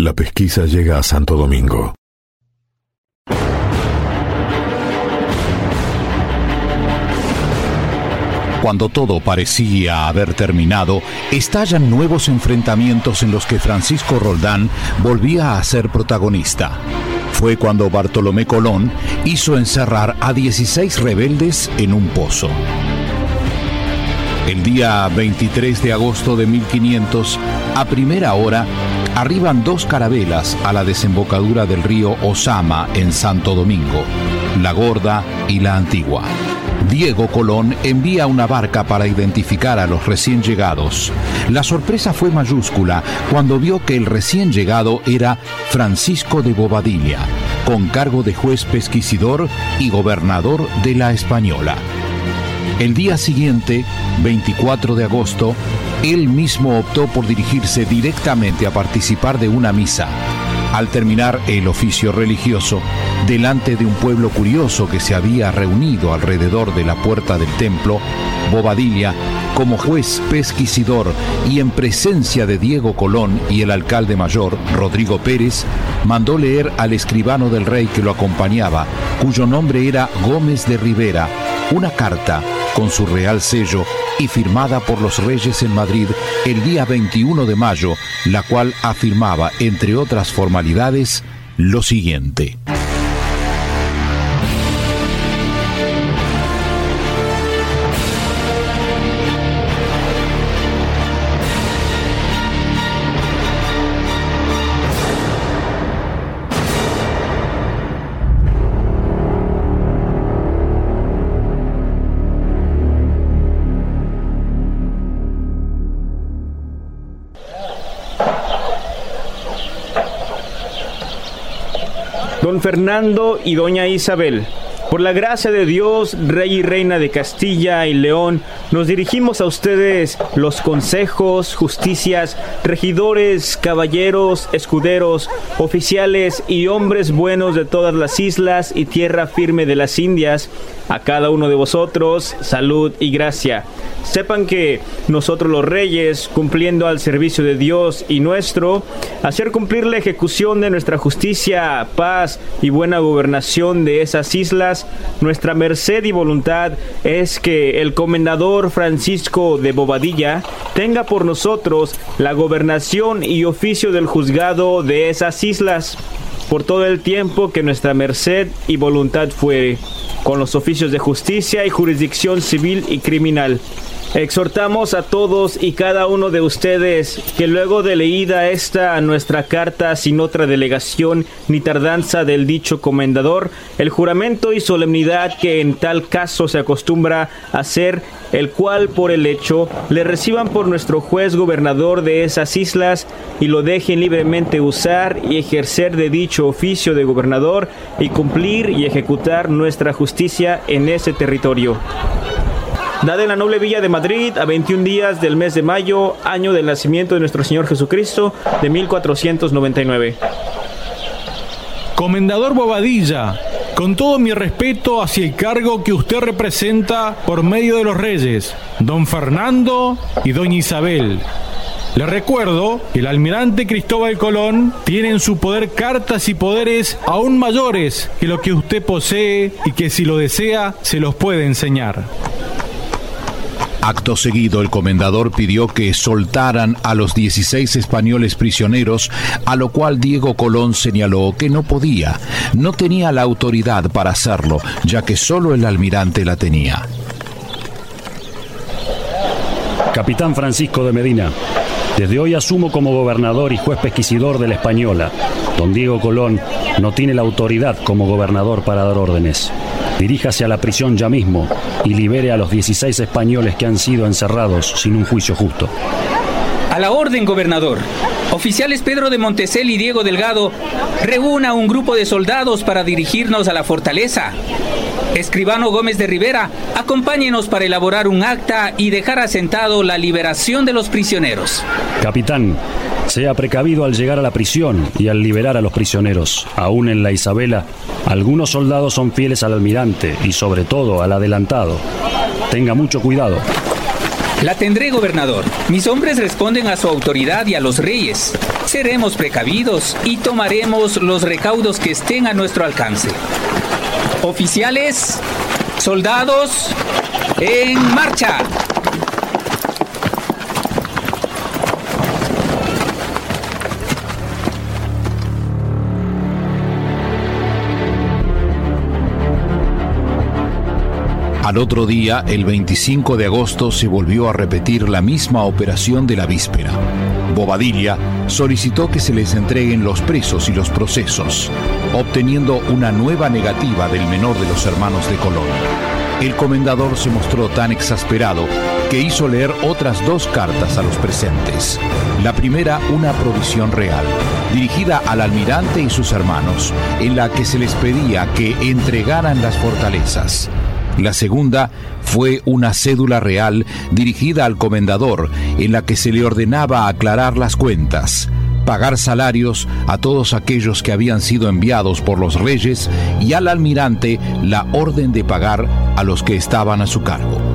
La pesquisa llega a Santo Domingo. Cuando todo parecía haber terminado, estallan nuevos enfrentamientos en los que Francisco Roldán volvía a ser protagonista. Fue cuando Bartolomé Colón hizo encerrar a 16 rebeldes en un pozo. El día 23 de agosto de 1500, a primera hora, arriban dos carabelas a la desembocadura del río Osama en Santo Domingo, la Gorda y la Antigua. Diego Colón envía una barca para identificar a los recién llegados. La sorpresa fue mayúscula cuando vio que el recién llegado era Francisco de Bobadilla, con cargo de juez pesquisidor y gobernador de la Española. El día siguiente, 24 de agosto, él mismo optó por dirigirse directamente a participar de una misa. Al terminar el oficio religioso, delante de un pueblo curioso que se había reunido alrededor de la puerta del templo, Bobadilla, como juez pesquisidor y en presencia de Diego Colón y el alcalde mayor, Rodrigo Pérez, mandó leer al escribano del rey que lo acompañaba, cuyo nombre era Gómez de Rivera, una carta con su real sello y firmada por los reyes en Madrid el día 21 de mayo, la cual afirmaba, entre otras formalidades, lo siguiente. Don Fernando y doña Isabel. Por la gracia de Dios, Rey y Reina de Castilla y León, nos dirigimos a ustedes los consejos, justicias, regidores, caballeros, escuderos, oficiales y hombres buenos de todas las islas y tierra firme de las Indias. A cada uno de vosotros, salud y gracia. Sepan que nosotros los reyes, cumpliendo al servicio de Dios y nuestro, hacer cumplir la ejecución de nuestra justicia, paz y buena gobernación de esas islas, nuestra merced y voluntad es que el comendador Francisco de Bobadilla tenga por nosotros la gobernación y oficio del juzgado de esas islas por todo el tiempo que nuestra merced y voluntad fuere, con los oficios de justicia y jurisdicción civil y criminal Exhortamos a todos y cada uno de ustedes que luego de leída esta nuestra carta sin otra delegación ni tardanza del dicho comendador, el juramento y solemnidad que en tal caso se acostumbra hacer, el cual por el hecho le reciban por nuestro juez gobernador de esas islas y lo dejen libremente usar y ejercer de dicho oficio de gobernador y cumplir y ejecutar nuestra justicia en ese territorio dada en la noble villa de Madrid a 21 días del mes de mayo, año del nacimiento de nuestro Señor Jesucristo, de 1499. Comendador Bobadilla, con todo mi respeto hacia el cargo que usted representa por medio de los reyes, don Fernando y doña Isabel. Le recuerdo que el almirante Cristóbal Colón tiene en su poder cartas y poderes aún mayores que lo que usted posee y que si lo desea se los puede enseñar. Acto seguido, el comendador pidió que soltaran a los 16 españoles prisioneros, a lo cual Diego Colón señaló que no podía, no tenía la autoridad para hacerlo, ya que solo el almirante la tenía. Capitán Francisco de Medina, desde hoy asumo como gobernador y juez pesquisidor de la Española. Don Diego Colón no tiene la autoridad como gobernador para dar órdenes. Diríjase a la prisión ya mismo y libere a los 16 españoles que han sido encerrados sin un juicio justo. A la orden, gobernador. Oficiales Pedro de Montesel y Diego Delgado, reúna un grupo de soldados para dirigirnos a la fortaleza. Escribano Gómez de Rivera, acompáñenos para elaborar un acta y dejar asentado la liberación de los prisioneros. Capitán, sea precavido al llegar a la prisión y al liberar a los prisioneros. Aún en la Isabela, algunos soldados son fieles al almirante y sobre todo al adelantado. Tenga mucho cuidado. La tendré, gobernador. Mis hombres responden a su autoridad y a los reyes. Seremos precavidos y tomaremos los recaudos que estén a nuestro alcance. Oficiales, soldados, en marcha. Al otro día, el 25 de agosto, se volvió a repetir la misma operación de la víspera. Bobadilla solicitó que se les entreguen los presos y los procesos, obteniendo una nueva negativa del menor de los hermanos de Colón. El comendador se mostró tan exasperado que hizo leer otras dos cartas a los presentes. La primera, una provisión real, dirigida al almirante y sus hermanos, en la que se les pedía que entregaran las fortalezas. La segunda fue una cédula real dirigida al comendador en la que se le ordenaba aclarar las cuentas, pagar salarios a todos aquellos que habían sido enviados por los reyes y al almirante la orden de pagar a los que estaban a su cargo.